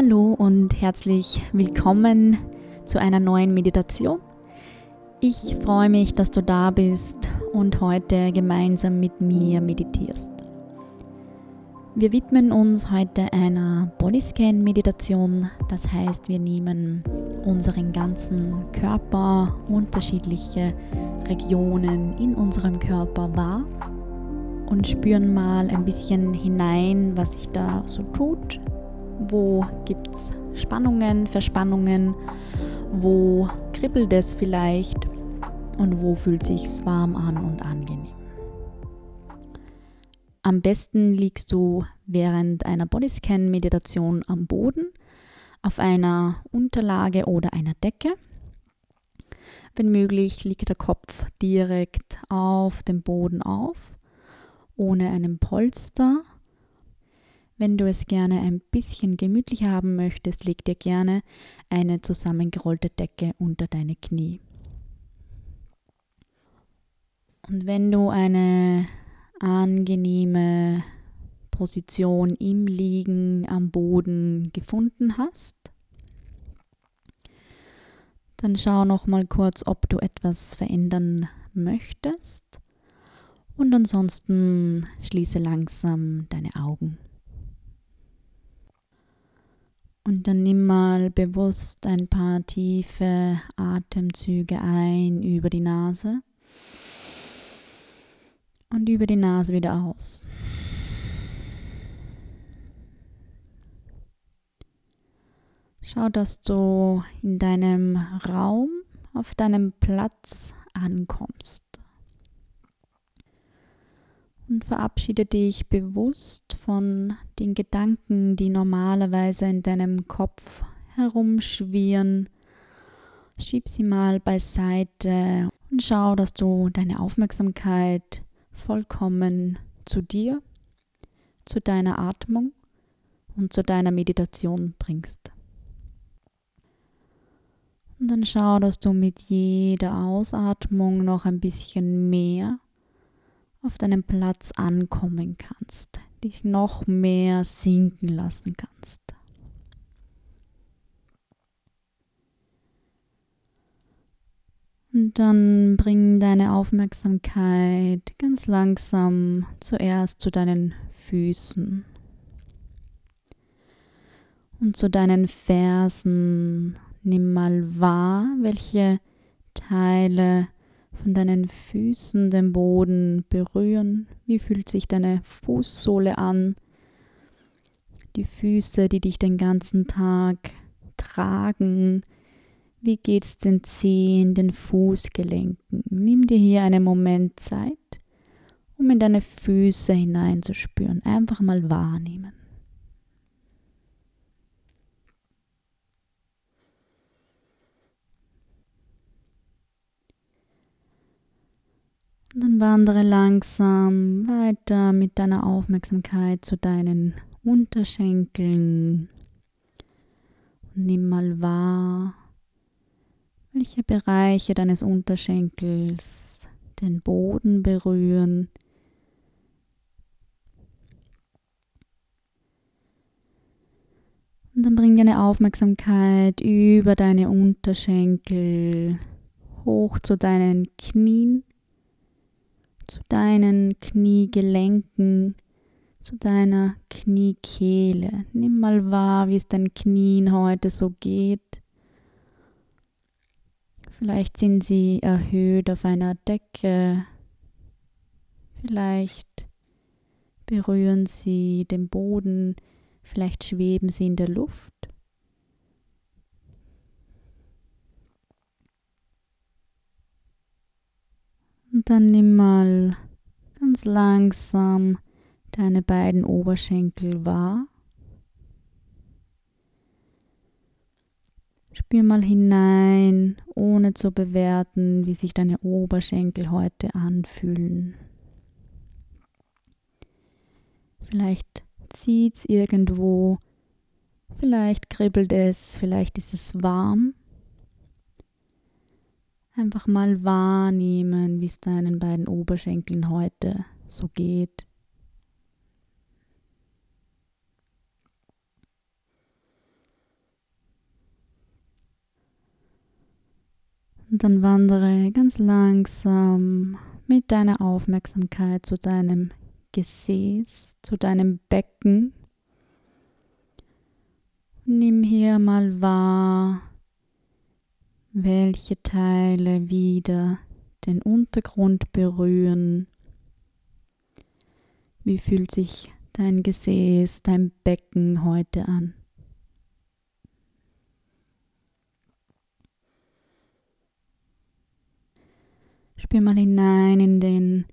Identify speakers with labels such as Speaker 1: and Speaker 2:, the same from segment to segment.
Speaker 1: Hallo und herzlich willkommen zu einer neuen Meditation. Ich freue mich, dass du da bist und heute gemeinsam mit mir meditierst. Wir widmen uns heute einer Bodyscan-Meditation. Das heißt, wir nehmen unseren ganzen Körper, unterschiedliche Regionen in unserem Körper wahr und spüren mal ein bisschen hinein, was sich da so tut. Wo gibt es Spannungen, Verspannungen? Wo kribbelt es vielleicht? Und wo fühlt sich's warm an und angenehm? Am besten liegst du während einer Bodyscan-Meditation am Boden, auf einer Unterlage oder einer Decke. Wenn möglich, liegt der Kopf direkt auf dem Boden auf, ohne einen Polster. Wenn du es gerne ein bisschen gemütlicher haben möchtest, leg dir gerne eine zusammengerollte Decke unter deine Knie. Und wenn du eine angenehme Position im Liegen am Boden gefunden hast, dann schau noch mal kurz, ob du etwas verändern möchtest. Und ansonsten schließe langsam deine Augen. Und dann nimm mal bewusst ein paar tiefe Atemzüge ein über die Nase und über die Nase wieder aus. Schau, dass du in deinem Raum, auf deinem Platz ankommst. Und verabschiede dich bewusst von den Gedanken, die normalerweise in deinem Kopf herumschwirren. Schieb sie mal beiseite und schau, dass du deine Aufmerksamkeit vollkommen zu dir, zu deiner Atmung und zu deiner Meditation bringst. Und dann schau, dass du mit jeder Ausatmung noch ein bisschen mehr auf deinem Platz ankommen kannst, dich noch mehr sinken lassen kannst. Und dann bring deine Aufmerksamkeit ganz langsam zuerst zu deinen Füßen und zu deinen Fersen. Nimm mal wahr, welche Teile von deinen Füßen den Boden berühren. Wie fühlt sich deine Fußsohle an? Die Füße, die dich den ganzen Tag tragen, wie geht's den Zehen, den Fußgelenken? Nimm dir hier einen Moment Zeit, um in deine Füße hineinzuspüren. Einfach mal wahrnehmen. Und dann wandere langsam weiter mit deiner Aufmerksamkeit zu deinen Unterschenkeln. Und nimm mal wahr, welche Bereiche deines Unterschenkels den Boden berühren. Und dann bring deine Aufmerksamkeit über deine Unterschenkel hoch zu deinen Knien, zu deinen Kniegelenken, zu deiner Kniekehle. Nimm mal wahr, wie es deinen Knien heute so geht. Vielleicht sind sie erhöht auf einer Decke. Vielleicht berühren sie den Boden. Vielleicht schweben sie in der Luft. Und dann nimm mal ganz langsam deine beiden Oberschenkel wahr. Spür mal hinein, ohne zu bewerten, wie sich deine Oberschenkel heute anfühlen. Vielleicht zieht es irgendwo, vielleicht kribbelt es, vielleicht ist es warm. Einfach mal wahrnehmen, wie es deinen beiden Oberschenkeln heute so geht. Und dann wandere ganz langsam mit deiner Aufmerksamkeit zu deinem Gesäß, zu deinem Becken. Nimm hier mal wahr, welche Teile wieder den Untergrund berühren. Wie fühlt sich dein Gesäß, dein Becken heute an? Spür mal hinein in den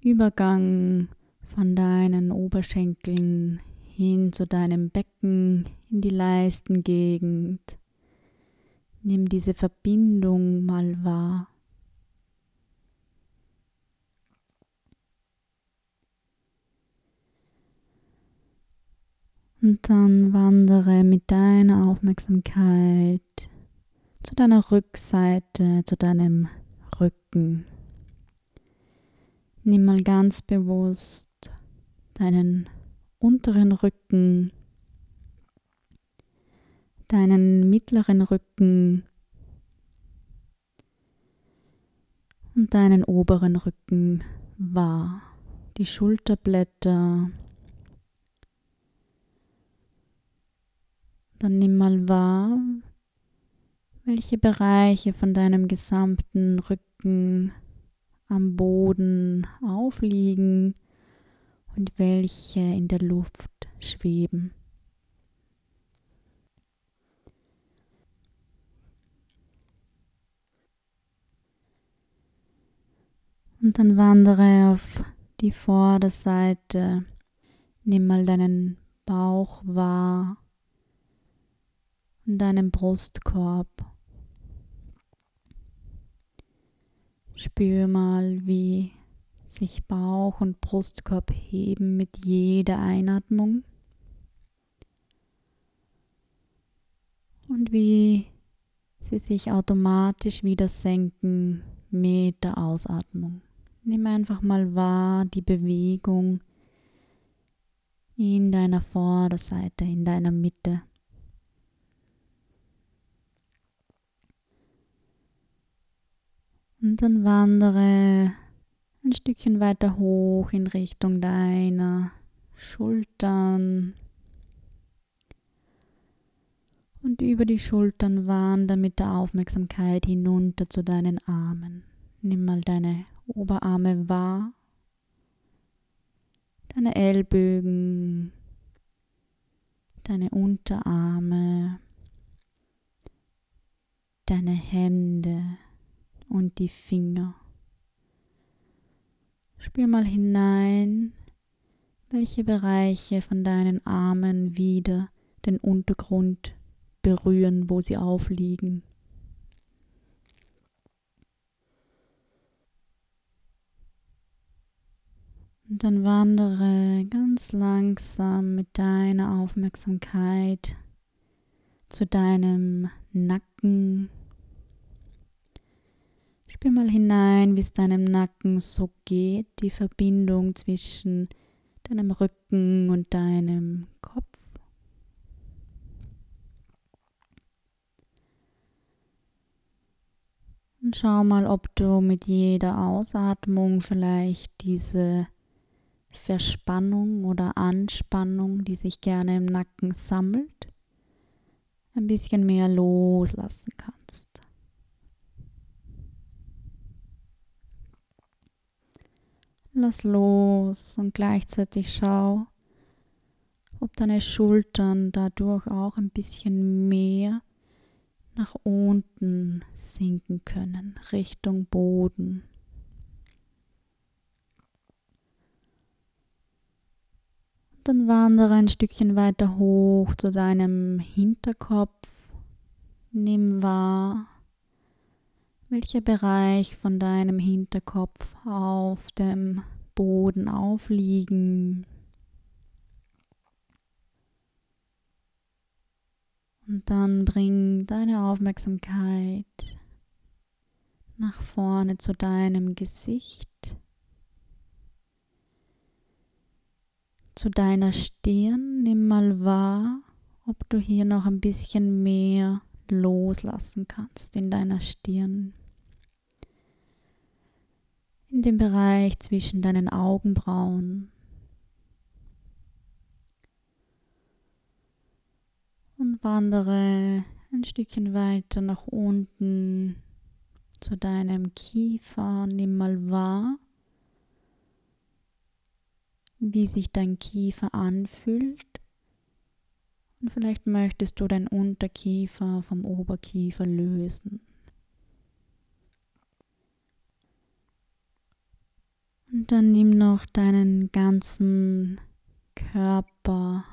Speaker 1: Übergang von deinen Oberschenkeln hin zu deinem Becken, in die Leistengegend. Nimm diese Verbindung mal wahr. Und dann wandere mit deiner Aufmerksamkeit zu deiner Rückseite, zu deinem Rücken. Nimm mal ganz bewusst deinen unteren Rücken, deinen mittleren Rücken und deinen oberen Rücken wahr. Die Schulterblätter. Dann nimm mal wahr, welche Bereiche von deinem gesamten Rücken am Boden aufliegen und welche in der Luft schweben. Und dann wandere auf die Vorderseite, nimm mal deinen Bauch wahr und deinen Brustkorb. Spür mal, wie sich Bauch und Brustkorb heben mit jeder Einatmung und wie sie sich automatisch wieder senken mit der Ausatmung. Nimm einfach mal wahr die Bewegung in deiner Vorderseite, in deiner Mitte. Und dann wandere ein Stückchen weiter hoch in Richtung deiner Schultern. Und über die Schultern wandere mit der Aufmerksamkeit hinunter zu deinen Armen. Nimm mal deine Oberarme wahr, deine Ellbögen, deine Unterarme, deine Hände und die Finger. Spür mal hinein, welche Bereiche von deinen Armen wieder den Untergrund berühren, wo sie aufliegen. Und dann wandere ganz langsam mit deiner Aufmerksamkeit zu deinem Nacken Spür mal hinein, wie es deinem Nacken so geht, die Verbindung zwischen deinem Rücken und deinem Kopf. Und schau mal, ob du mit jeder Ausatmung vielleicht diese Verspannung oder Anspannung, die sich gerne im Nacken sammelt, ein bisschen mehr loslassen kannst. Lass los und gleichzeitig schau, ob deine Schultern dadurch auch ein bisschen mehr nach unten sinken können, Richtung Boden. Dann wandere ein Stückchen weiter hoch zu deinem Hinterkopf. Nimm wahr, welcher Bereich von deinem Hinterkopf auf dem Boden aufliegen. Und dann bring deine Aufmerksamkeit nach vorne zu deinem Gesicht, zu deiner Stirn. Nimm mal wahr, ob du hier noch ein bisschen mehr loslassen kannst in deiner Stirn. in dem Bereich zwischen deinen Augenbrauen. Und wandere ein Stückchen weiter nach unten zu deinem Kiefer. Nimm mal wahr, wie sich dein Kiefer anfühlt. Und vielleicht möchtest du dein Unterkiefer vom Oberkiefer lösen. Und dann nimm noch deinen ganzen Körper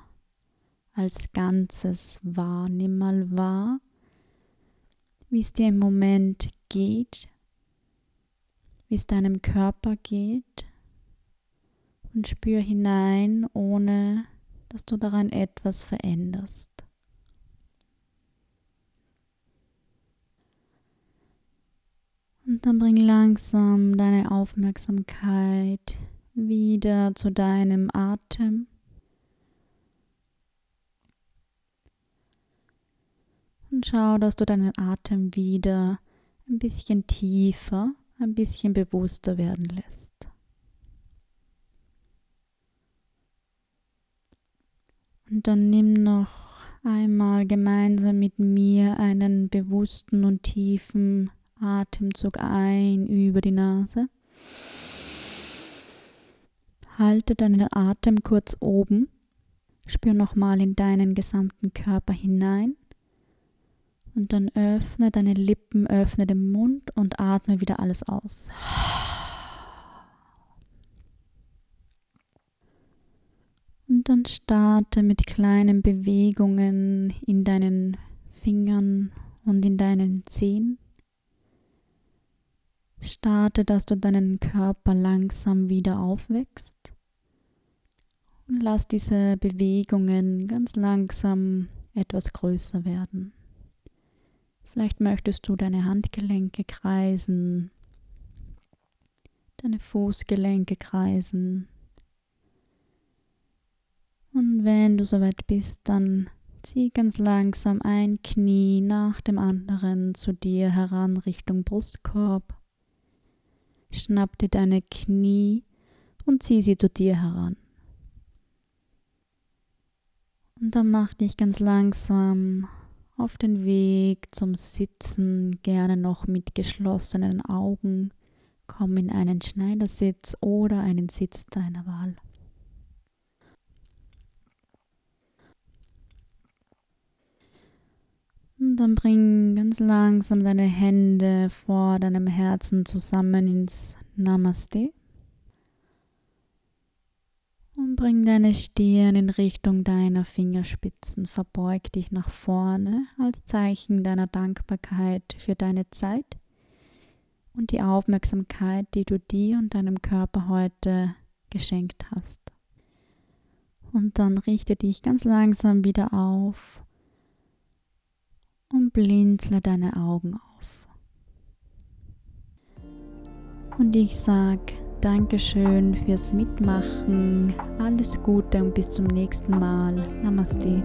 Speaker 1: als Ganzes wahr. Nimm mal wahr, wie es dir im Moment geht, wie es deinem Körper geht und spür hinein, ohne dass du daran etwas veränderst. Und dann bring langsam deine Aufmerksamkeit wieder zu deinem Atem. Und schau, dass du deinen Atem wieder ein bisschen tiefer, ein bisschen bewusster werden lässt. Und dann nimm noch einmal gemeinsam mit mir einen bewussten und tiefen Atemzug ein über die Nase. Halte deinen Atem kurz oben. Spür nochmal in deinen gesamten Körper hinein. Und dann öffne deine Lippen, öffne den Mund und atme wieder alles aus. Und dann starte mit kleinen Bewegungen in deinen Fingern und in deinen Zehen. Starte, dass du deinen Körper langsam wieder aufwächst. Und lass diese Bewegungen ganz langsam etwas größer werden. Vielleicht möchtest du deine Handgelenke kreisen, deine Fußgelenke kreisen. Und wenn du soweit bist, dann zieh ganz langsam ein Knie nach dem anderen zu dir heran Richtung Brustkorb. Schnapp dir deine Knie und zieh sie zu dir heran. Und dann mach dich ganz langsam auf den Weg zum Sitzen, gerne noch mit geschlossenen Augen. Komm in einen Schneidersitz oder einen Sitz deiner Wahl. Und dann bring ganz langsam deine Hände vor deinem Herzen zusammen ins Namaste. Und bring deine Stirn in Richtung deiner Fingerspitzen. Verbeug dich nach vorne als Zeichen deiner Dankbarkeit für deine Zeit und die Aufmerksamkeit, die du dir und deinem Körper heute geschenkt hast. Und dann richte dich ganz langsam wieder auf und blinzle deine Augen auf. Und ich sage Dankeschön fürs Mitmachen, alles Gute und bis zum nächsten Mal. Namaste.